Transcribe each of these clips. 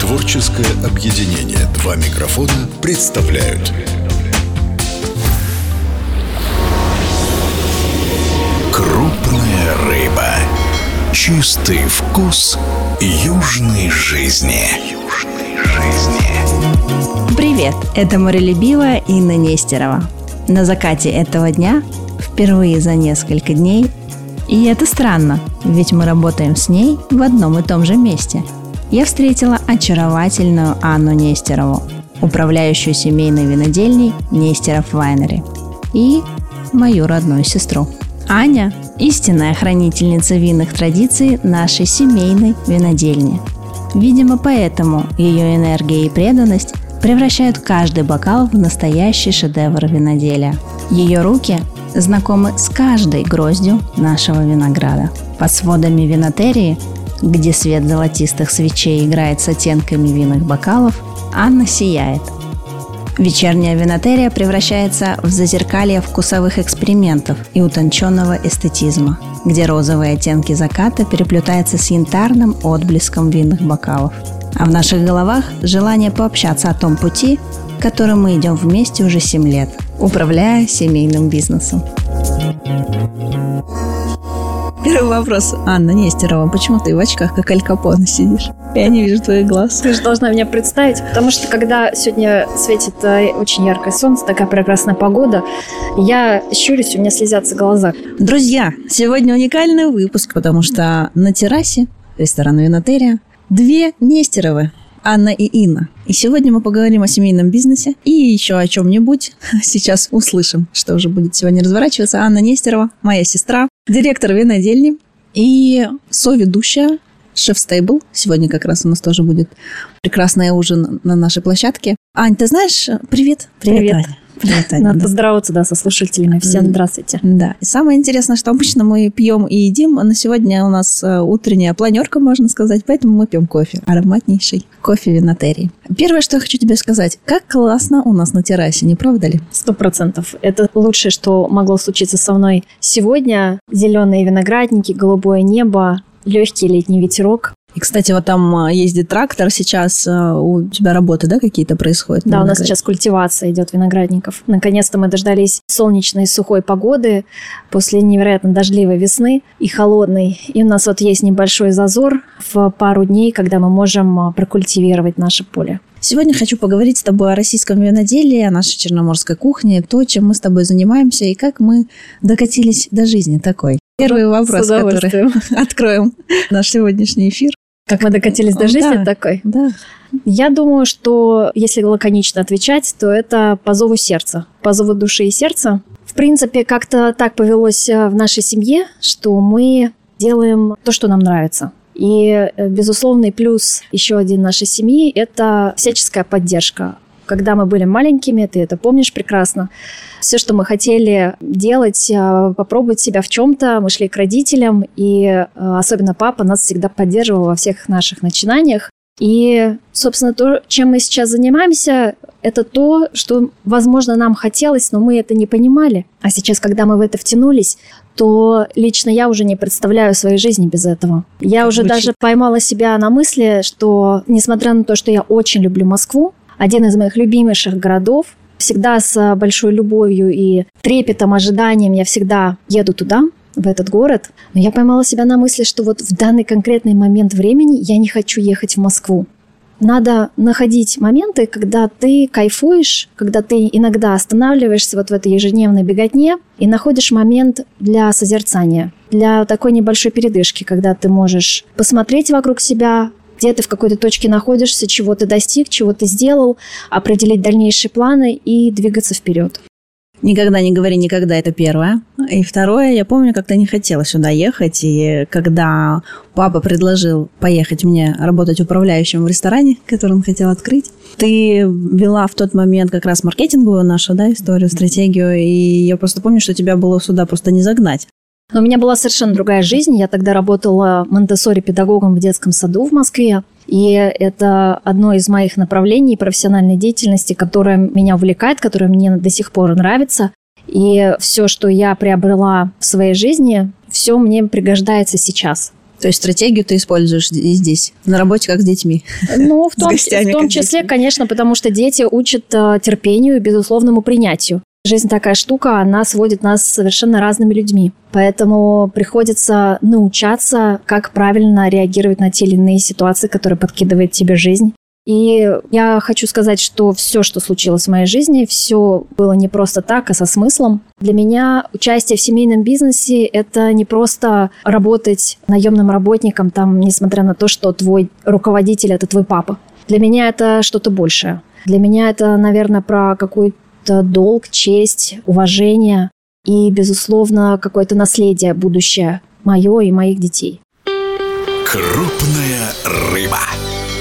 Творческое объединение «Два микрофона» представляют Крупная рыба. Чистый вкус южной жизни. Южной жизни. Привет, это морелюбивая Инна Нестерова. На закате этого дня, впервые за несколько дней, и это странно, ведь мы работаем с ней в одном и том же месте. Я встретила очаровательную Анну Нестерову, управляющую семейной винодельней Нестеров Вайнери, и мою родную сестру. Аня – истинная хранительница винных традиций нашей семейной винодельни. Видимо, поэтому ее энергия и преданность превращают каждый бокал в настоящий шедевр виноделия. Ее руки знакомы с каждой гроздью нашего винограда. Под сводами винотерии, где свет золотистых свечей играет с оттенками винных бокалов, Анна сияет – Вечерняя винотерия превращается в зазеркалье вкусовых экспериментов и утонченного эстетизма, где розовые оттенки заката переплетаются с янтарным отблеском винных бокалов. А в наших головах желание пообщаться о том пути, которым мы идем вместе уже 7 лет, управляя семейным бизнесом. Первый вопрос. Анна Нестерова, почему ты в очках, как Аль Капоне, сидишь? Я не вижу твоих глаз. Ты же должна меня представить, потому что когда сегодня светит э, очень яркое солнце, такая прекрасная погода, я щурюсь, у меня слезятся глаза. Друзья, сегодня уникальный выпуск, потому что на террасе ресторана Винотерия две Нестеровы. Анна и Инна. И сегодня мы поговорим о семейном бизнесе и еще о чем-нибудь. Сейчас услышим, что уже будет сегодня разворачиваться. Анна Нестерова, моя сестра, директор винодельни и соведущая шеф стейбл. Сегодня как раз у нас тоже будет прекрасный ужин на нашей площадке. Ань, ты знаешь, привет. Привет, привет. Аня. Надо поздороваться, да, со слушателями. Всем здравствуйте. Да. И самое интересное, что обычно мы пьем и едим, а на сегодня у нас э, утренняя планерка, можно сказать, поэтому мы пьем кофе. Ароматнейший кофе винотерии. Первое, что я хочу тебе сказать, как классно у нас на террасе, не правда ли? Сто процентов. Это лучшее, что могло случиться со мной сегодня. Зеленые виноградники, голубое небо, легкий летний ветерок. И, кстати, вот там а, ездит трактор сейчас, а, у тебя работы, да, какие-то происходят? Да, у нас сейчас культивация идет виноградников. Наконец-то мы дождались солнечной сухой погоды после невероятно дождливой весны и холодной. И у нас вот есть небольшой зазор в пару дней, когда мы можем а, прокультивировать наше поле. Сегодня хочу поговорить с тобой о российском виноделии, о нашей черноморской кухне, то, чем мы с тобой занимаемся и как мы докатились до жизни такой. Первый вопрос, который откроем наш сегодняшний эфир. Как мы докатились до жизни да, такой? Да. Я думаю, что если лаконично отвечать, то это по зову сердца, по зову души и сердца. В принципе, как-то так повелось э, в нашей семье, что мы делаем то, что нам нравится. И э, безусловный плюс еще один нашей семьи – это всяческая поддержка когда мы были маленькими, ты это помнишь прекрасно, все, что мы хотели делать, а, попробовать себя в чем-то, мы шли к родителям, и а, особенно папа нас всегда поддерживал во всех наших начинаниях. И, собственно, то, чем мы сейчас занимаемся, это то, что, возможно, нам хотелось, но мы это не понимали. А сейчас, когда мы в это втянулись, то лично я уже не представляю своей жизни без этого. Я уже Звучит. даже поймала себя на мысли, что, несмотря на то, что я очень люблю Москву, один из моих любимейших городов. Всегда с большой любовью и трепетом, ожиданием я всегда еду туда, в этот город. Но я поймала себя на мысли, что вот в данный конкретный момент времени я не хочу ехать в Москву. Надо находить моменты, когда ты кайфуешь, когда ты иногда останавливаешься вот в этой ежедневной беготне и находишь момент для созерцания, для такой небольшой передышки, когда ты можешь посмотреть вокруг себя, где ты в какой-то точке находишься, чего ты достиг, чего ты сделал, определить дальнейшие планы и двигаться вперед. Никогда не говори никогда, это первое. И второе, я помню, как ты не хотела сюда ехать, и когда папа предложил поехать мне работать управляющим в ресторане, который он хотел открыть, ты вела в тот момент как раз маркетинговую нашу да, историю, стратегию, и я просто помню, что тебя было сюда просто не загнать. Но у меня была совершенно другая жизнь. Я тогда работала монте педагогом в детском саду в Москве. И это одно из моих направлений профессиональной деятельности, которое меня увлекает, которое мне до сих пор нравится. И все, что я приобрела в своей жизни, все мне пригождается сейчас. То есть стратегию ты используешь и здесь, на работе как с детьми? Ну, в том, гостями, в том числе, конечно, потому что дети учат э, терпению и безусловному принятию. Жизнь такая штука, она сводит нас с совершенно разными людьми. Поэтому приходится научаться, как правильно реагировать на те или иные ситуации, которые подкидывает тебе жизнь. И я хочу сказать, что все, что случилось в моей жизни, все было не просто так, а со смыслом. Для меня участие в семейном бизнесе – это не просто работать наемным работником, там, несмотря на то, что твой руководитель – это твой папа. Для меня это что-то большее. Для меня это, наверное, про какую-то долг, честь, уважение и, безусловно, какое-то наследие будущее мое и моих детей. Крупная рыба.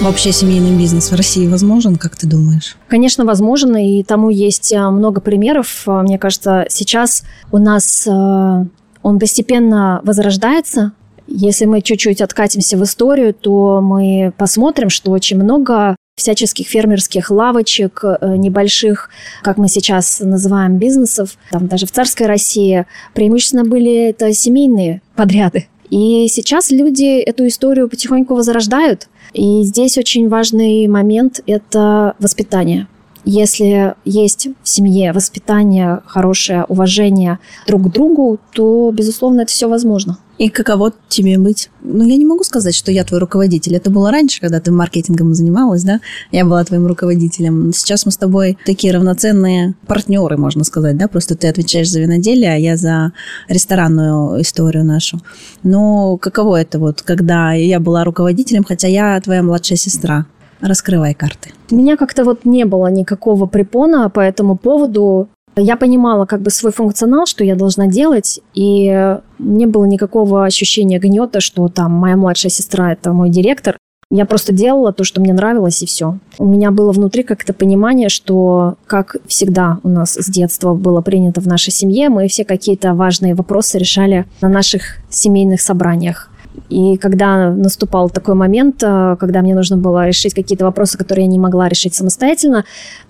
Вообще семейный бизнес в России возможен, как ты думаешь? Конечно, возможен, и тому есть а, много примеров. А, мне кажется, сейчас у нас а, он постепенно возрождается. Если мы чуть-чуть откатимся в историю, то мы посмотрим, что очень много всяческих фермерских лавочек, э, небольших, как мы сейчас называем, бизнесов, там даже в царской России, преимущественно были это семейные подряды. И сейчас люди эту историю потихоньку возрождают. И здесь очень важный момент – это воспитание. Если есть в семье воспитание, хорошее уважение друг к другу, то, безусловно, это все возможно. И каково тебе быть? Ну, я не могу сказать, что я твой руководитель. Это было раньше, когда ты маркетингом занималась, да? Я была твоим руководителем. Сейчас мы с тобой такие равноценные партнеры, можно сказать, да? Просто ты отвечаешь за виноделие, а я за ресторанную историю нашу. Но каково это вот, когда я была руководителем, хотя я твоя младшая сестра? Раскрывай карты. У меня как-то вот не было никакого препона по этому поводу. Я понимала как бы свой функционал, что я должна делать, и не было никакого ощущения гнета, что там моя младшая сестра – это мой директор. Я просто делала то, что мне нравилось, и все. У меня было внутри как-то понимание, что, как всегда у нас с детства было принято в нашей семье, мы все какие-то важные вопросы решали на наших семейных собраниях. И когда наступал такой момент, э, когда мне нужно было решить какие-то вопросы, которые я не могла решить самостоятельно,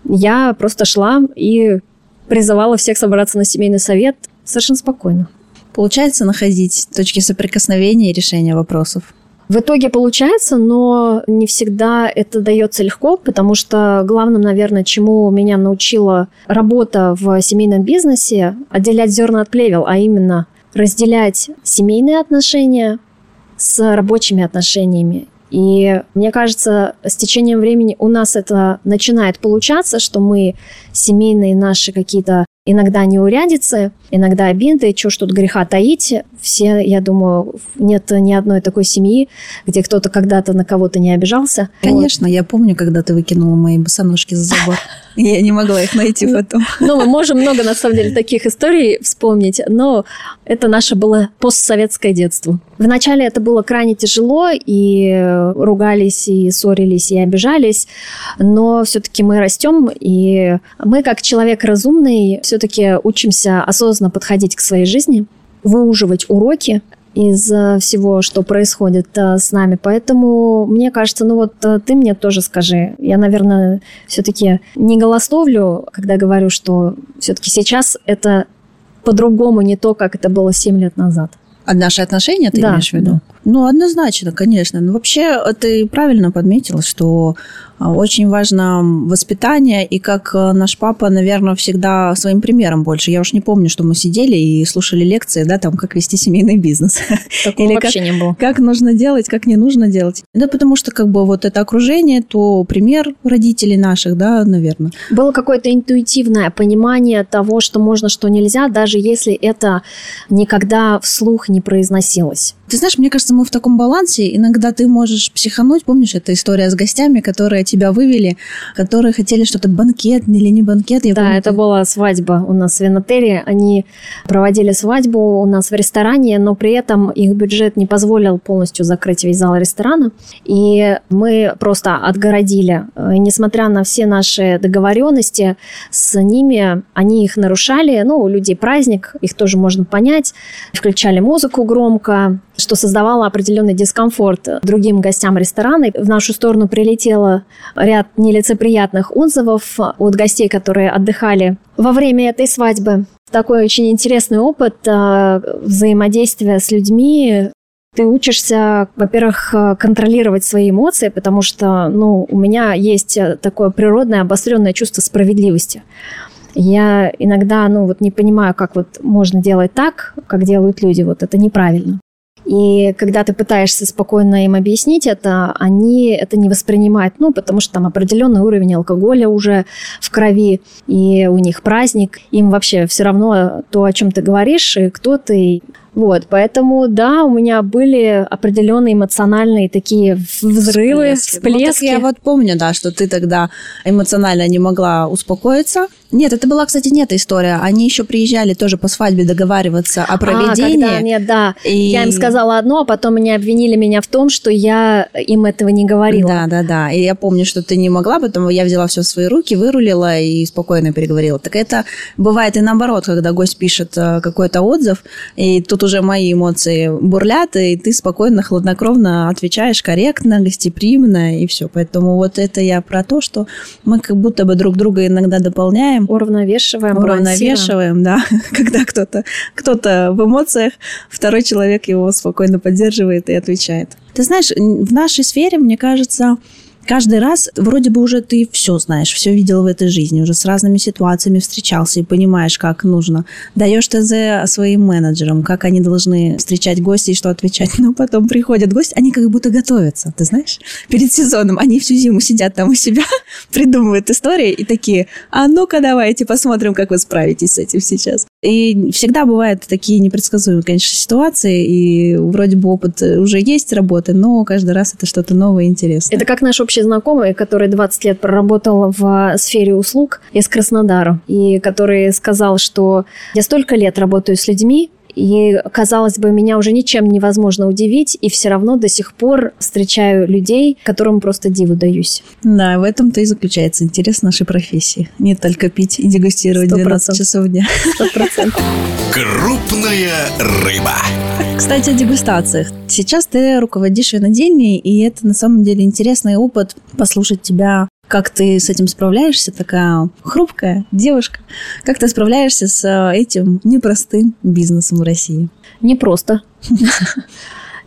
я просто шла и призывала всех собраться на семейный совет совершенно спокойно. Получается находить точки соприкосновения и решения вопросов? В итоге получается, но не всегда это дается легко, потому что главным, наверное, чему меня научила работа в семейном бизнесе, отделять зерна от плевел, а именно разделять семейные отношения с рабочими отношениями и мне кажется, с течением времени у нас это начинает получаться, что мы семейные наши какие-то иногда неурядицы, иногда обиды, что ж тут греха таить. Все, я думаю, нет ни одной такой семьи, где кто-то когда-то на кого-то не обижался. Конечно, вот. я помню, когда ты выкинула мои босоножки за забор. Я не могла их найти потом. Ну, мы можем много, на самом деле, таких историй вспомнить, но это наше было постсоветское детство. Вначале это было крайне тяжело, и ругались, и ссорились, и обижались, но все-таки мы растем, и мы, как человек разумный, все-таки учимся осознанно подходить к своей жизни, выуживать уроки, из всего, что происходит э, с нами. Поэтому мне кажется, ну вот э, ты мне тоже скажи. Я, наверное, все-таки не голословлю, когда говорю, что все-таки сейчас это по-другому, не то, как это было 7 лет назад. А наши отношения ты да, имеешь в виду? Да. Ну, однозначно, конечно. Но вообще, ты правильно подметила, что очень важно воспитание, и как э, наш папа, наверное, всегда своим примером больше. Я уж не помню, что мы сидели и слушали лекции, да, там, как вести семейный бизнес. Такого Или вообще как, не было. Как нужно делать, как не нужно делать. Да, потому что, как бы, вот это окружение, то пример родителей наших, да, наверное. Было какое-то интуитивное понимание того, что можно, что нельзя, даже если это никогда вслух не произносилось. Ты знаешь, мне кажется, мы в таком балансе. Иногда ты можешь психануть. Помнишь, эта история с гостями, которые тебя вывели, которые хотели что-то банкет или не банкет? Я да, помню, это ты... была свадьба у нас в Винотере. Они проводили свадьбу у нас в ресторане, но при этом их бюджет не позволил полностью закрыть весь зал ресторана. И мы просто отгородили. И несмотря на все наши договоренности с ними, они их нарушали. Ну, у людей праздник, их тоже можно понять. Включали музыку громко, что создавало определенный дискомфорт другим гостям ресторана. В нашу сторону прилетело ряд нелицеприятных отзывов от гостей, которые отдыхали во время этой свадьбы. Такой очень интересный опыт э, взаимодействия с людьми, Ты учишься, во-первых, э, контролировать свои эмоции, потому что, ну, у меня есть э, такое природное обостренное чувство справедливости. Я иногда, ну, вот не понимаю, как вот можно делать так, как делают люди. Вот это неправильно. И когда ты пытаешься спокойно им объяснить это, они это не воспринимают, ну, потому что там определенный уровень алкоголя уже в крови, и у них праздник, им вообще все равно то, о чем ты говоришь, и кто ты. Вот, поэтому, да, у меня были определенные эмоциональные такие взрывы, всплески. всплески. Ну, я вот помню, да, что ты тогда эмоционально не могла успокоиться, нет, это была, кстати, не эта история. Они еще приезжали тоже по свадьбе договариваться о проведении. А, когда, нет, да. И... Я им сказала одно, а потом они обвинили меня в том, что я им этого не говорила. Да, да, да. И я помню, что ты не могла, поэтому я взяла все в свои руки, вырулила и спокойно переговорила. Так это бывает и наоборот, когда гость пишет э, какой-то отзыв, и тут уже мои эмоции бурлят, и ты спокойно, хладнокровно отвечаешь корректно, гостеприимно, и все. Поэтому вот это я про то, что мы как будто бы друг друга иногда дополняем, уравновешиваем. Уравновешиваем, да. Когда кто-то кто в эмоциях, второй человек его спокойно поддерживает и отвечает. Ты знаешь, в нашей сфере, мне кажется, каждый раз вроде бы уже ты все знаешь, все видел в этой жизни, уже с разными ситуациями встречался и понимаешь, как нужно. Даешь ТЗ своим менеджерам, как они должны встречать гостей что отвечать. Но потом приходят гости, они как будто готовятся, ты знаешь, перед сезоном. Они всю зиму сидят там у себя, придумывают истории и такие, а ну-ка давайте посмотрим, как вы справитесь с этим сейчас. И всегда бывают такие непредсказуемые, конечно, ситуации, и вроде бы опыт уже есть работы, но каждый раз это что-то новое и интересное. Это как наш общий знакомый, который 20 лет проработал в сфере услуг из Краснодара, и который сказал, что я столько лет работаю с людьми, и, казалось бы, меня уже ничем невозможно удивить, и все равно до сих пор встречаю людей, которым просто диву даюсь. Да, в этом-то и заключается интерес нашей профессии. Не только пить и дегустировать 100%. 12 часов в дня. Крупная рыба. Кстати, о дегустациях. Сейчас ты руководишь винодельней, и это на самом деле интересный опыт послушать тебя как ты с этим справляешься, такая хрупкая девушка? Как ты справляешься с э, этим непростым бизнесом в России? Непросто.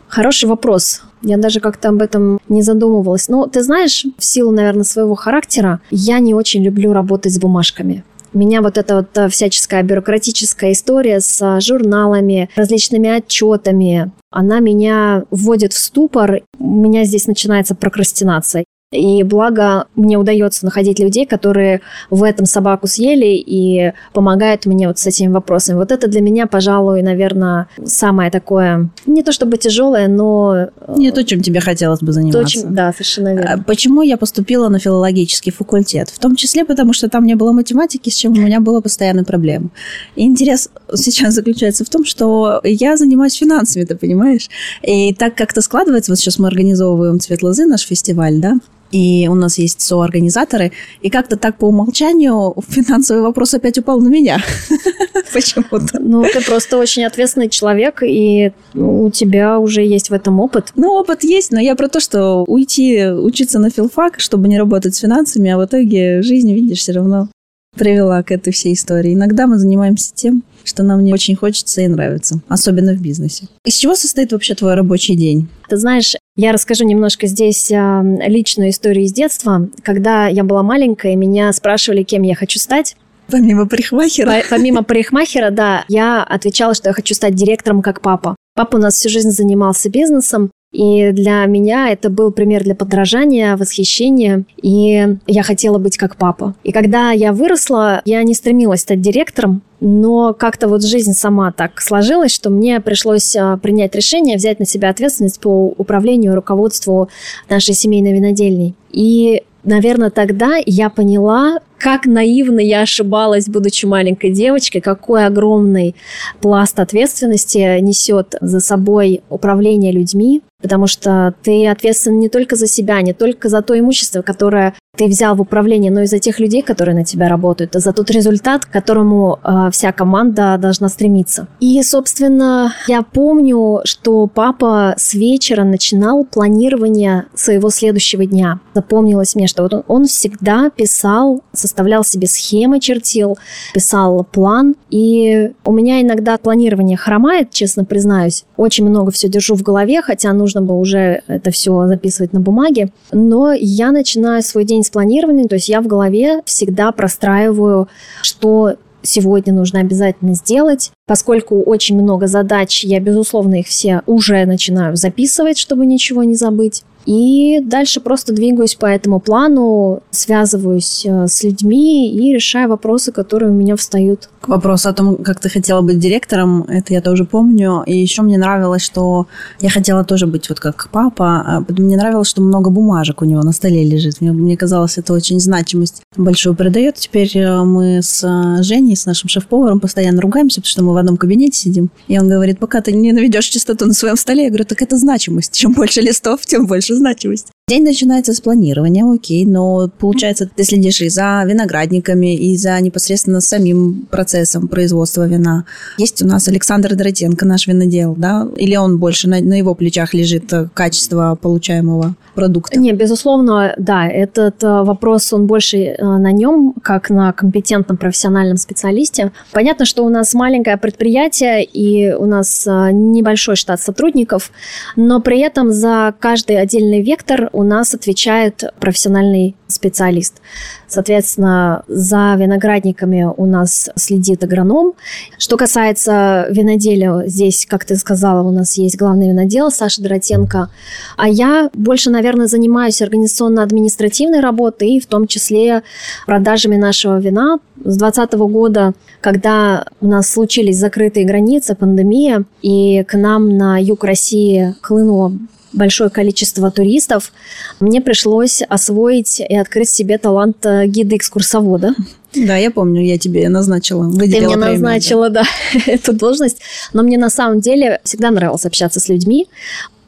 Хороший вопрос. Я даже как-то об этом не задумывалась. Но ты знаешь, в силу, наверное, своего характера, я не очень люблю работать с бумажками. Меня вот эта вот э, всяческая бюрократическая история с э, журналами, различными отчетами, она меня вводит в ступор. У меня здесь начинается прокрастинация. И благо мне удается находить людей, которые в этом собаку съели и помогают мне вот с этими вопросами. Вот это для меня, пожалуй, наверное, самое такое, не то чтобы тяжелое, но... Э, не то, чем тебе хотелось бы заниматься. То, чем, да, совершенно верно. А почему я поступила на филологический факультет? В том числе потому, что там не было математики, с чем у меня была постоянная проблема. И интерес сейчас заключается в том, что я занимаюсь финансами, ты понимаешь? И так как-то складывается, вот сейчас мы организовываем «Цвет лозы», наш фестиваль, да, и у нас есть соорганизаторы, и как-то так по умолчанию финансовый вопрос опять упал на меня. Почему-то. Ну, ты просто очень ответственный человек, и у тебя уже есть в этом опыт. Ну, опыт есть, но я про то, что уйти учиться на филфак, чтобы не работать с финансами, а в итоге жизнь, видишь, все равно привела к этой всей истории. Иногда мы занимаемся тем, что нам не очень хочется и нравится, особенно в бизнесе. Из чего состоит вообще твой рабочий день? Ты знаешь, я расскажу немножко здесь а, личную историю из детства. Когда я была маленькая, меня спрашивали, кем я хочу стать. Помимо парикмахера? Помимо парикмахера, да. Я отвечала, что я хочу стать директором, как папа. Папа у нас всю жизнь занимался бизнесом, и для меня это был пример для подражания, восхищения. И я хотела быть как папа. И когда я выросла, я не стремилась стать директором, но как-то вот жизнь сама так сложилась, что мне пришлось а, принять решение взять на себя ответственность по управлению и руководству нашей семейной винодельней. И наверное, тогда я поняла, как наивно я ошибалась, будучи маленькой девочкой, какой огромный пласт ответственности несет за собой управление людьми, потому что ты ответственен не только за себя, не только за то имущество, которое ты взял в управление, но и за тех людей, которые на тебя работают, и за тот результат, к которому э, вся команда должна стремиться. И, собственно, я помню, что папа с вечера начинал планирование своего следующего дня. Запомнилось мне, что вот он, он всегда писал, составлял себе схемы, чертил, писал план. И у меня иногда планирование хромает, честно признаюсь. Очень много все держу в голове, хотя нужно бы уже это все записывать на бумаге. Но я начинаю свой день с планирования, то есть я в голове всегда простраиваю, что сегодня нужно обязательно сделать. Поскольку очень много задач, я, безусловно, их все уже начинаю записывать, чтобы ничего не забыть. И дальше просто двигаюсь по этому плану, связываюсь э, с людьми и решаю вопросы, которые у меня встают. Вопрос о том, как ты хотела быть директором, это я тоже помню. И еще мне нравилось, что я хотела тоже быть вот как папа. А мне нравилось, что много бумажек у него на столе лежит. Мне, мне казалось, это очень значимость большую придает. Теперь э, мы с э, Женей, с нашим шеф-поваром, постоянно ругаемся, потому что мы в одном кабинете сидим. И он говорит, пока ты не наведешь чистоту на своем столе, я говорю, так это значимость. Чем больше листов, тем больше значимость. День начинается с планирования, окей, но получается, ты следишь и за виноградниками, и за непосредственно самим процессом производства вина. Есть у нас Александр Доротенко, наш винодел, да? Или он больше на, на его плечах лежит э, качество получаемого продукта? Не, безусловно, да, этот э, вопрос, он больше э, на нем, как на компетентном профессиональном специалисте. Понятно, что у нас маленькое предприятие, и у нас небольшой штат сотрудников, но при этом за каждый отдельный вектор у нас отвечает профессиональный специалист. Соответственно, за виноградниками у нас следит агроном. Что касается виноделия, здесь, как ты сказала, у нас есть главный винодел Саша Доротенко. А я больше, наверное, занимаюсь организационно-административной работой и в том числе продажами нашего вина. С 2020 года, когда у нас случились закрытые границы, пандемия, и к нам на юг России хлынуло большое количество туристов, мне пришлось освоить и открыть себе талант э, гида-экскурсовода. Да, я помню, я тебе назначила. Ты мне назначила, да. да, эту должность. Но мне на самом деле всегда нравилось общаться с людьми.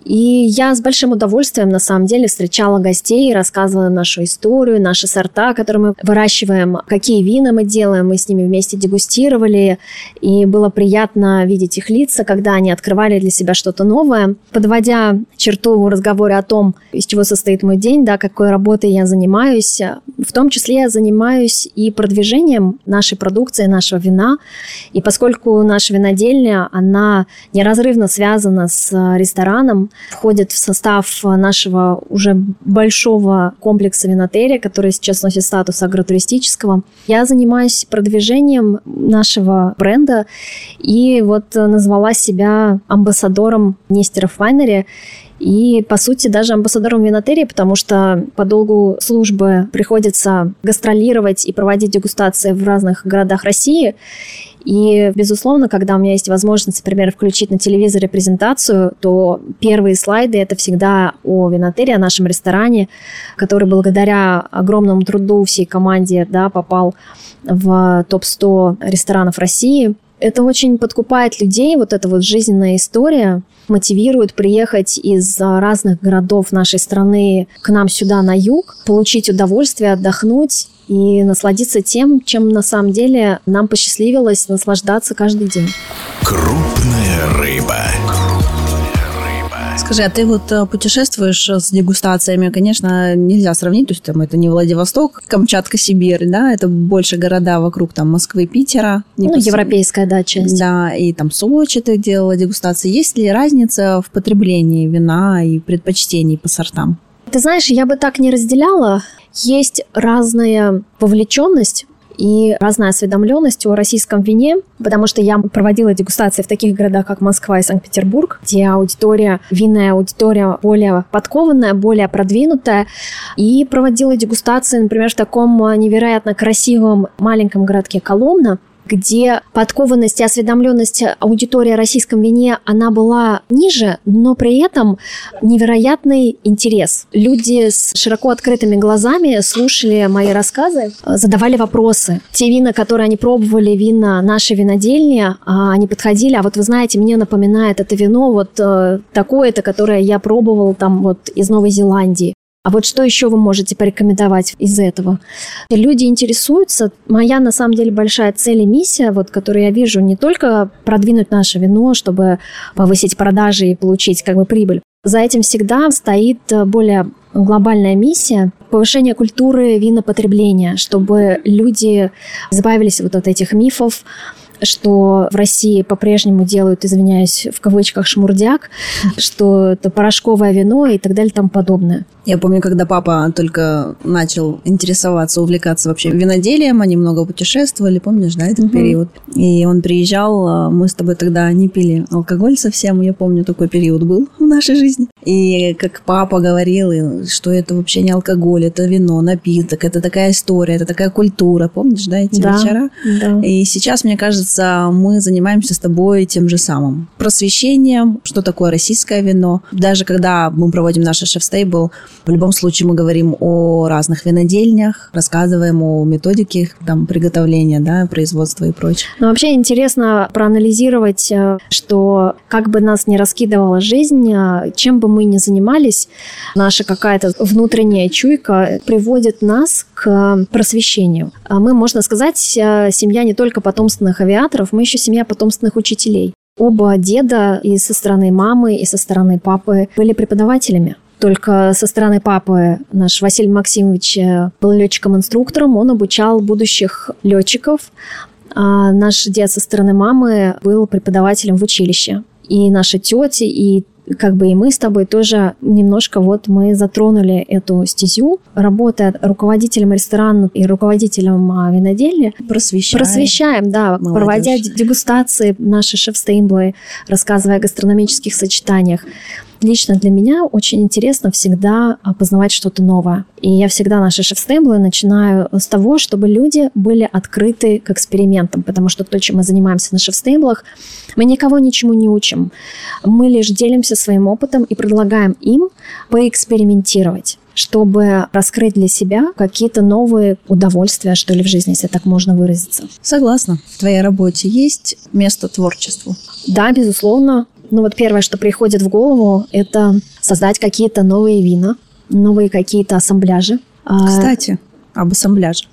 И я с большим удовольствием, на самом деле, встречала гостей, рассказывала нашу историю, наши сорта, которые мы выращиваем, какие вина мы делаем, мы с ними вместе дегустировали, и было приятно видеть их лица, когда они открывали для себя что-то новое. Подводя черту в разговоре о том, из чего состоит мой день, да, какой работой я занимаюсь, в том числе я занимаюсь и продвижением нашей продукции, нашего вина, и поскольку наша винодельня, она неразрывно связана с рестораном, входит в состав нашего уже большого комплекса винотерия, который сейчас носит статус агротуристического. Я занимаюсь продвижением нашего бренда и вот назвала себя амбассадором Нестеров Вайнери. И, по сути, даже амбассадором винотерии, потому что по долгу службы приходится гастролировать и проводить дегустации в разных городах России. И, безусловно, когда у меня есть возможность, например, включить на телевизоре презентацию, то первые слайды – это всегда о винотере, о нашем ресторане, который благодаря огромному труду всей команде да, попал в топ-100 ресторанов России. Это очень подкупает людей, вот эта вот жизненная история, мотивирует приехать из разных городов нашей страны к нам сюда на юг, получить удовольствие, отдохнуть и насладиться тем, чем на самом деле нам посчастливилось наслаждаться каждый день. Крупная рыба. Скажи, а ты вот э, путешествуешь с дегустациями, конечно, нельзя сравнить, то есть там это не Владивосток, Камчатка, Сибирь, да, это больше города вокруг там Москвы, Питера. Ну, пос... европейская, да, часть. Да, и там Сочи ты делала дегустации. Есть ли разница в потреблении вина и предпочтений по сортам? Ты знаешь, я бы так не разделяла. Есть разная вовлеченность и разная осведомленность о российском вине, потому что я проводила дегустации в таких городах, как Москва и Санкт-Петербург, где аудитория, винная аудитория более подкованная, более продвинутая, и проводила дегустации, например, в таком невероятно красивом маленьком городке Коломна, где подкованность и осведомленность аудитории о российском вине, она была ниже, но при этом невероятный интерес. Люди с широко открытыми глазами слушали мои рассказы, задавали вопросы. Те вина, которые они пробовали, вина нашей винодельни, а, они подходили, а вот вы знаете, мне напоминает это вино вот э, такое-то, которое я пробовал там вот из Новой Зеландии. А вот что еще вы можете порекомендовать из этого? Люди интересуются. Моя, на самом деле, большая цель и миссия, вот, которую я вижу, не только продвинуть наше вино, чтобы повысить продажи и получить как бы прибыль. За этим всегда стоит более глобальная миссия повышение культуры винопотребления, чтобы люди избавились вот от этих мифов, что в России по-прежнему делают, извиняюсь, в кавычках шмурдяк, что это порошковое вино и так далее и тому подобное. Я помню, когда папа только начал интересоваться, увлекаться вообще виноделием, они много путешествовали, помнишь, да, этот Мгм. период? И он приезжал, а, мы с тобой тогда не пили алкоголь совсем, я помню, такой период был в нашей жизни. И как папа говорил, что это вообще не алкоголь, это вино, напиток, это такая история, это такая культура, помнишь, да, эти Да. вечера? Да. И сейчас, мне кажется, мы занимаемся с тобой тем же самым. Просвещением, что такое российское вино. Даже когда мы проводим наш шеф-стейбл, в любом случае мы говорим о разных винодельнях, рассказываем о методике там, приготовления, да, производства и прочее. Но вообще интересно проанализировать, э, что как бы нас ни раскидывала жизнь, э, чем бы мы ни занимались, наша какая-то внутренняя чуйка приводит нас к просвещению. А Мы, можно сказать, э, семья не только потомственных авиаторов, мы еще семья потомственных учителей. Оба деда и со стороны мамы, и со стороны папы были преподавателями. Только со стороны папы наш Василий Максимович э, был летчиком-инструктором, он обучал будущих летчиков, а наш дед со стороны мамы был преподавателем в училище. И наши тети, и как бы и мы с тобой тоже немножко вот мы затронули эту стезю, работая руководителем ресторана и руководителем а, винодельни, Просвещаем. Просвещаем, да, Молодежь. проводя дегустации, наши шеф-стейблы, рассказывая о гастрономических сочетаниях. Лично для меня очень интересно всегда а, познавать что-то новое. И я всегда наши шеф-стейблы начинаю с того, чтобы люди были открыты к экспериментам, потому что то, чем мы занимаемся на шеф-стейблах, мы никого ничему не учим. Мы лишь делимся своим опытом и предлагаем им поэкспериментировать чтобы раскрыть для себя какие-то новые удовольствия, что ли, в жизни, если так можно выразиться. Согласна. В твоей работе есть место творчеству. Да, безусловно. Ну вот первое, что приходит в голову, это создать какие-то новые вина, новые какие-то ассамбляжи. А, Кстати, об ассамбляже.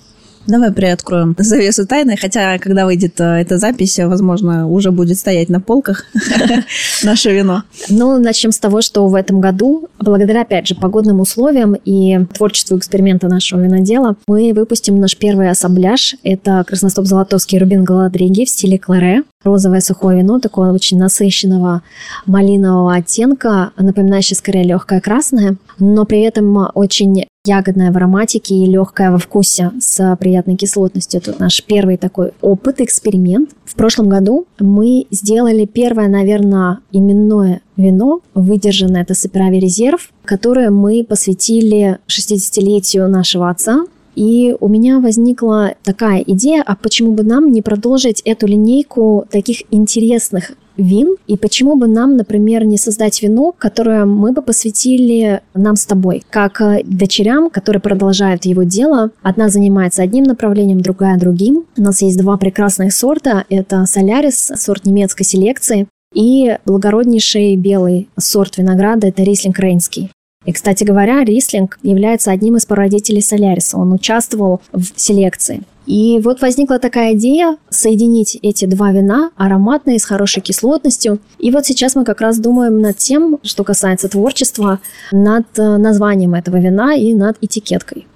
Давай приоткроем завесу тайны, хотя, когда выйдет э, эта запись, возможно, уже будет стоять на полках наше вино. Ну, начнем с того, что в этом году, благодаря, опять же, погодным условиям и творчеству эксперимента нашего винодела, мы выпустим наш первый ассамбляж. Это красностоп-золотовский рубин Галадриги в стиле кларе. Розовое сухое вино, такого очень насыщенного малинового оттенка, напоминающее скорее легкое красное, но при этом очень ягодное в ароматике и легкое во вкусе с приятной кислотностью. Это наш первый такой опыт, эксперимент. В прошлом году мы сделали первое, наверное, именное вино, выдержанное это Саперави резерв, которое мы посвятили 60-летию нашего отца, и у меня возникла такая идея, а почему бы нам не продолжить эту линейку таких интересных вин, и почему бы нам, например, не создать вино, которое мы бы посвятили нам с тобой, как э, дочерям, которые продолжают его дело. Одна занимается одним направлением, другая другим. У нас есть два прекрасных сорта. Это Солярис, сорт немецкой селекции, и благороднейший белый сорт винограда – это Рислинг Рейнский. И, кстати говоря, Рислинг является одним из прародителей Соляриса. Он участвовал в селекции. И вот возникла такая идея соединить эти два вина, ароматные, с хорошей кислотностью. И вот сейчас мы как раз думаем над тем, что касается творчества, над э, названием этого вина и над этикеткой.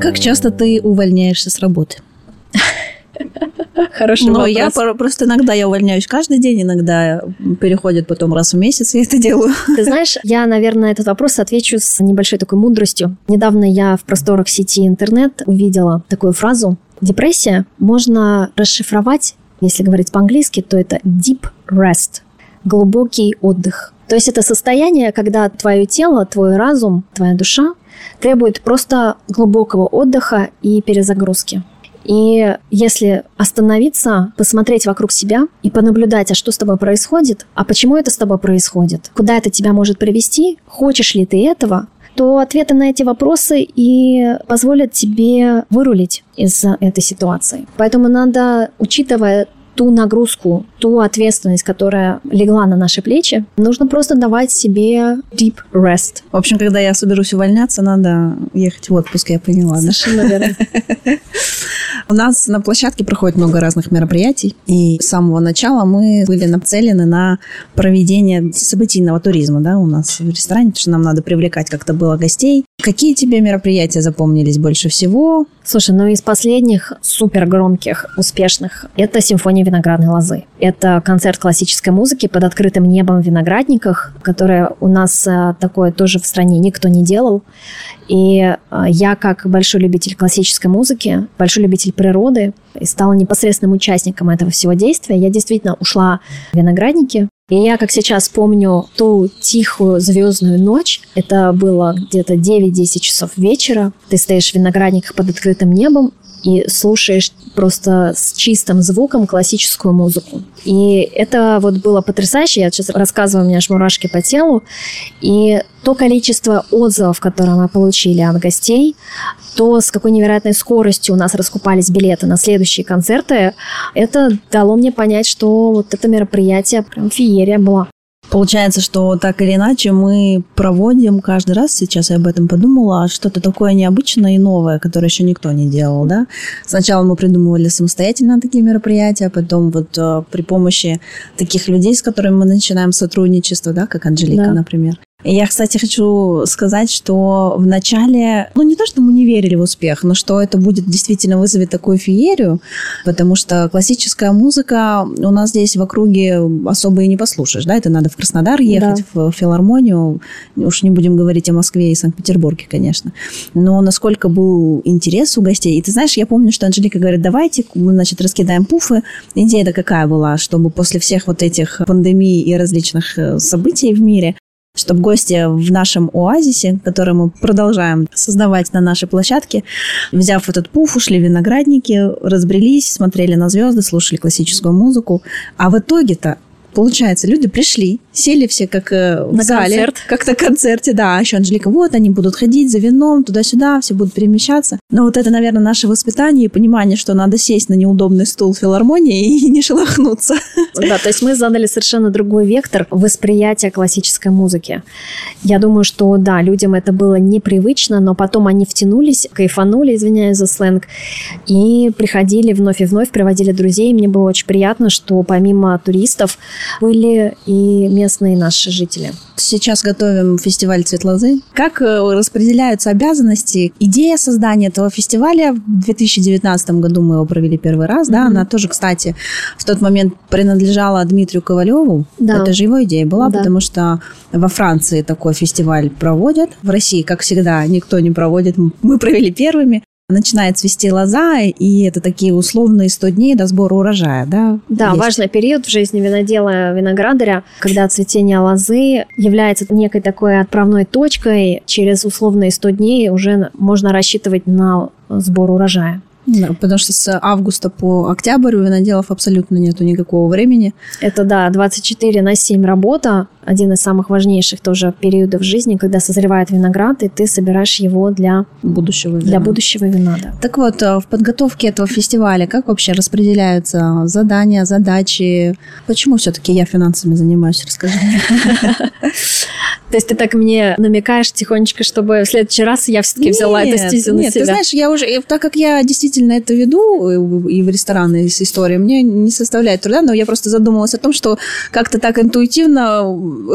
Как часто ты увольняешься с работы? Хороший Но я пор- просто иногда я увольняюсь каждый день, иногда переходит потом раз в месяц, я это делаю. Ты знаешь, я, наверное, на этот вопрос отвечу с небольшой такой мудростью. Недавно я в просторах сети интернет увидела такую фразу. Депрессия можно расшифровать, если говорить по-английски, то это deep rest, глубокий отдых. То есть это состояние, когда твое тело, твой разум, твоя душа требует просто глубокого отдыха и перезагрузки. И если остановиться, посмотреть вокруг себя и понаблюдать, а что с тобой происходит, а почему это с тобой происходит, куда это тебя может привести, хочешь ли ты этого, то ответы на эти вопросы и позволят тебе вырулить из этой ситуации. Поэтому надо, учитывая ту нагрузку, ту ответственность, которая легла на наши плечи, нужно просто давать себе deep rest. В общем, когда я соберусь увольняться, надо ехать в отпуск, я поняла. Совершенно верно. У нас на площадке проходит много разных мероприятий, и с самого начала мы были нацелены на проведение событийного туризма, да, у нас в ресторане, потому что нам надо привлекать как-то было гостей. Какие тебе мероприятия запомнились больше всего? Слушай, ну из последних супер громких, успешных, это симфония виноградной лозы. Это концерт классической музыки под открытым небом в виноградниках, которое у нас э, такое тоже в стране никто не делал. И э, я, как большой любитель классической музыки, большой любитель природы, и стала непосредственным участником этого всего действия, я действительно ушла в виноградники, и я, как сейчас помню, ту тихую звездную ночь, это было где-то 9-10 часов вечера, ты стоишь в виноградниках под открытым небом, и слушаешь просто с чистым звуком классическую музыку. И это вот было потрясающе. Я сейчас рассказываю, у меня аж мурашки по телу. И то количество отзывов, которые мы получили от гостей, то с какой невероятной скоростью у нас раскупались билеты на следующие концерты, это дало мне понять, что вот это мероприятие прям феерия была. Получается, что так или иначе мы проводим каждый раз, сейчас я об этом подумала, что-то такое необычное и новое, которое еще никто не делал, да. Сначала мы придумывали самостоятельно такие мероприятия, потом вот э, при помощи таких людей, с которыми мы начинаем сотрудничество, да, как Анжелика, Да. например. Я, кстати, хочу сказать, что в начале, ну не то, что мы не верили в успех, но что это будет действительно вызовет такую феерию, потому что классическая музыка у нас здесь в округе особо и не послушаешь, да, это надо в Краснодар ехать, в филармонию, уж не будем говорить о Москве и Санкт-Петербурге, конечно. Но насколько был интерес у гостей, и ты знаешь, я помню, что Анжелика говорит, давайте, мы, значит, раскидаем пуфы. Идея-то какая была, чтобы после всех вот этих пандемий и различных э, событий в мире чтобы гости в нашем оазисе, который мы продолжаем создавать на нашей площадке, взяв этот пуф, ушли в виноградники, разбрелись, смотрели на звезды, слушали классическую музыку. А в итоге-то Получается, люди пришли, сели все как э, в На зале, концерт. как на концерте, да. А еще Анжелика, вот они будут ходить за вином туда-сюда, все будут перемещаться. Но вот это, наверное, наше воспитание и понимание, что надо сесть на неудобный стул в филармонии и не шелохнуться. Да, то есть мы задали совершенно другой вектор восприятия классической музыки. Я думаю, что да, людям это было непривычно, но потом они втянулись, кайфанули, извиняюсь за сленг, и приходили вновь и вновь, приводили друзей. Мне было очень приятно, что помимо туристов были и местные наши жители. Сейчас готовим фестиваль «Цвет лозы». Как э, распределяются обязанности? Идея создания этого фестиваля в 2019 году мы его провели первый раз, да, Мгм. она тоже, кстати, в тот момент принадлежала Дмитрию Ковалеву. Да. Это же его идея была, Да. потому что во Франции такой фестиваль проводят. В России, как всегда, никто не проводит. Мы провели первыми. Начинает цвести лоза, и это такие условные 100 дней до сбора урожая, да? Да, есть. важный период в жизни винодела, виноградаря, когда цветение лозы является некой такой отправной точкой. Через условные 100 дней уже можно рассчитывать на сбор урожая. Да, потому что с августа по октябрь у виноделов абсолютно нету никакого времени. Это, да, 24 на 7 работа. Один из самых важнейших тоже периодов жизни, когда созревает виноград, и ты собираешь его для, будущего для вина. будущего вина. Да. Так вот, э, в подготовке этого фестиваля как вообще распределяются задания, задачи? Почему все-таки я финансами занимаюсь? Расскажи. То есть ты так мне намекаешь тихонечко, чтобы в следующий раз я все-таки взяла Нет, эту стезю на Нет, себя. ты знаешь, я уже, и так как я действительно это веду э, и в рестораны, с историей, мне не составляет труда, но я просто задумалась о том, что как-то так интуитивно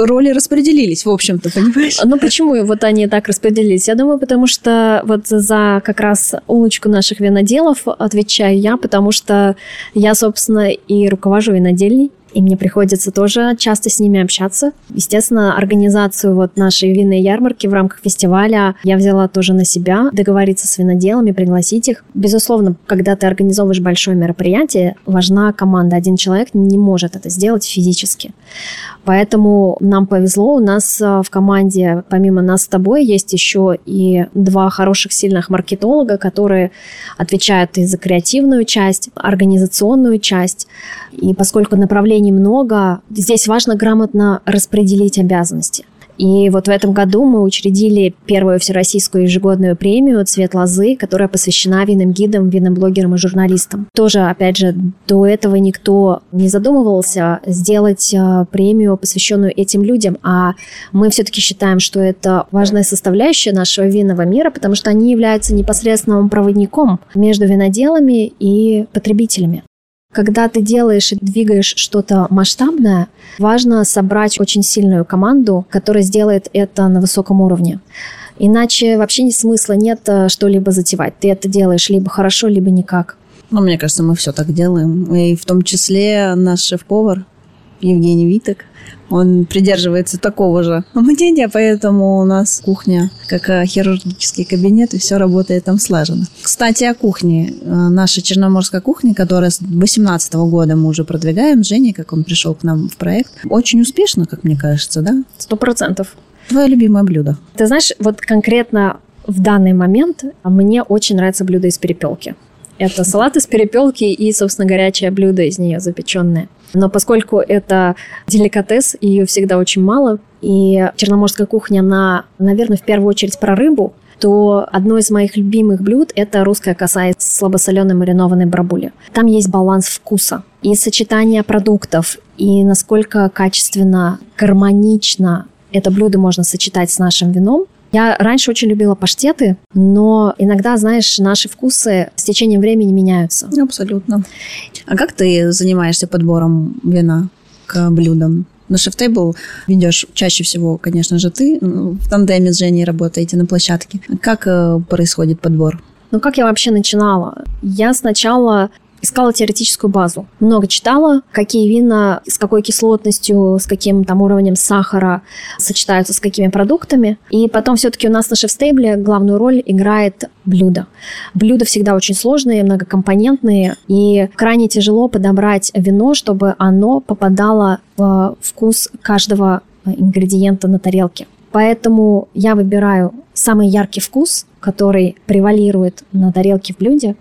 роли распределились, в общем-то, понимаешь? Ну почему вот они так распределились? Я думаю, потому что вот за как раз улочку наших виноделов отвечаю я, потому что я, собственно, и руковожу винодельней. И мне приходится тоже часто с ними общаться. Естественно, организацию вот нашей винной ярмарки в рамках фестиваля я взяла тоже на себя, договориться с виноделами, пригласить их. Безусловно, когда ты организовываешь большое мероприятие, важна команда. Один человек не может это сделать физически. Поэтому нам повезло, у нас э, в команде, помимо нас с тобой, есть еще и два хороших, сильных маркетолога, которые отвечают и за креативную часть, организационную часть. И поскольку направлений много, здесь важно грамотно распределить обязанности. И вот в этом году мы учредили первую всероссийскую ежегодную премию «Цвет лозы», которая посвящена винным гидам, винным блогерам и журналистам. Тоже, опять же, до этого никто не задумывался сделать э, премию, посвященную этим людям, а мы все-таки считаем, что это важная составляющая нашего винного мира, потому что они являются непосредственным проводником между виноделами и потребителями. Когда ты делаешь и двигаешь что-то масштабное, важно собрать очень сильную команду, которая сделает это на высоком уровне. Иначе вообще ни смысла нет э, что-либо затевать. Ты это делаешь либо хорошо, либо никак. Ну, мне кажется, мы все так делаем. И в том числе наш шеф-повар Евгений Виток, он придерживается такого же мнения, поэтому у нас кухня как хирургический кабинет, и все работает там слаженно. Кстати, о кухне. Э, наша черноморская кухня, которая с 2018 года мы уже продвигаем, Женя, как он пришел к нам в проект, очень успешно, как мне кажется, да? Сто процентов. Твое любимое блюдо? Ты знаешь, вот конкретно в данный момент мне очень нравится блюдо из перепелки. Это салат из перепелки и, собственно, горячее блюдо из нее запеченное. Но поскольку это деликатес, ее всегда очень мало, и черноморская кухня, она, наверное, в первую очередь про рыбу, то одно из моих любимых блюд – это русская коса из слабосоленой маринованной барабули. Там есть баланс вкуса и сочетание продуктов, и насколько качественно, гармонично это блюдо можно сочетать с нашим вином – я раньше очень любила паштеты, но иногда, знаешь, наши вкусы с течением времени меняются. Абсолютно. А как ты занимаешься подбором вина к блюдам? На шеф-тейбл ведешь чаще всего, конечно же, ты. В тандеме с Женей работаете на площадке. Как э, происходит подбор? Ну, как я вообще начинала? Я сначала искала теоретическую базу. Много читала, какие вина с какой кислотностью, с каким там уровнем сахара сочетаются с какими продуктами. И потом все-таки у нас на шеф-стейбле главную роль играет блюдо. Блюда всегда очень сложные, многокомпонентные, и крайне тяжело подобрать вино, чтобы оно попадало в вкус каждого ингредиента на тарелке. Поэтому я выбираю самый яркий вкус, который превалирует на тарелке в блюде,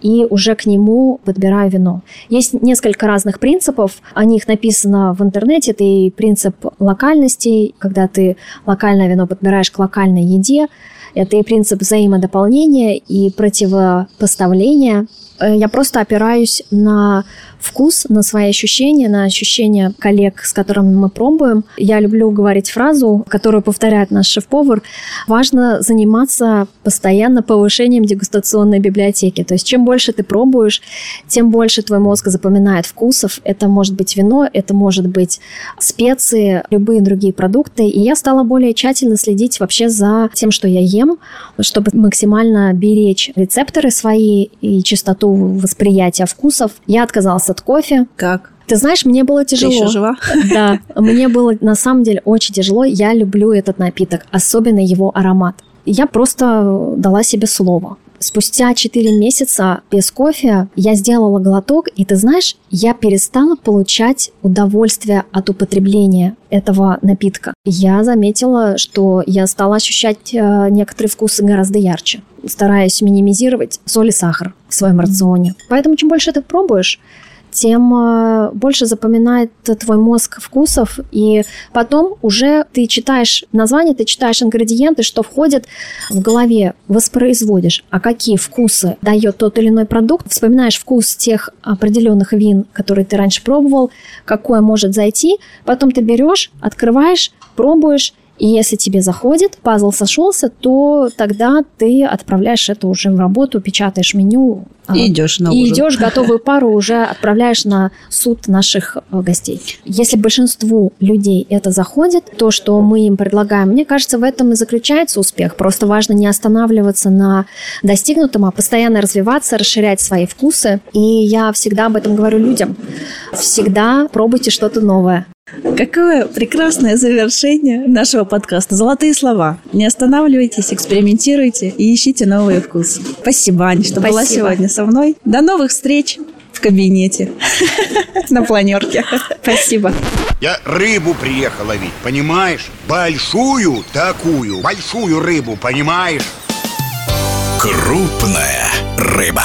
и уже к нему подбираю вино. Есть несколько разных принципов, о них написано в интернете. Это и принцип локальности, когда ты локальное вино подбираешь к локальной еде. Это и принцип взаимодополнения и противопоставления. Э, я просто опираюсь на вкус, на свои ощущения, на ощущения коллег, с которыми мы пробуем. Я люблю говорить фразу, которую повторяет наш шеф-повар. Важно заниматься постоянно повышением дегустационной библиотеки. То есть чем больше ты пробуешь, тем больше твой мозг запоминает вкусов. Это может быть вино, это может быть специи, любые другие продукты. И я стала более тщательно следить вообще за тем, что я ем, чтобы максимально беречь рецепторы свои и чистоту восприятия вкусов. Я отказалась от кофе. Как? Ты знаешь, мне было тяжело. Ты еще жива? Да, мне было на самом деле очень тяжело. Я люблю этот напиток, особенно его аромат. Я просто дала себе слово. Спустя 4 месяца без кофе я сделала глоток, и ты знаешь, я перестала получать удовольствие от употребления этого напитка. Я заметила, что я стала ощущать э, некоторые вкусы гораздо ярче, стараясь минимизировать соль и сахар в своем рационе. Поэтому чем больше ты пробуешь, тем больше запоминает твой мозг вкусов, и потом уже ты читаешь название, ты читаешь ингредиенты, что входит в голове, воспроизводишь, а какие вкусы дает тот или иной продукт, вспоминаешь вкус тех определенных вин, которые ты раньше пробовал, какое может зайти, потом ты берешь, открываешь, пробуешь, и если тебе заходит, пазл сошелся, то тогда ты отправляешь это уже в работу, печатаешь меню. А, и идешь на И ужин. идешь готовую пару уже отправляешь на суд наших э, гостей. Если большинству людей это заходит, то, что мы им предлагаем, мне кажется, в этом и заключается успех. Просто важно не останавливаться на достигнутом, а постоянно развиваться, расширять свои вкусы. И я всегда об этом говорю людям. Всегда пробуйте что-то новое. Какое прекрасное завершение нашего подкаста. Золотые слова. Не останавливайтесь, экспериментируйте и ищите новые вкусы. Спасибо, Аня, что Спасибо. была сегодня со мной. До новых встреч в кабинете на планерке. Спасибо. Я рыбу приехал ловить, понимаешь? Большую такую, большую рыбу, понимаешь? Крупная рыба.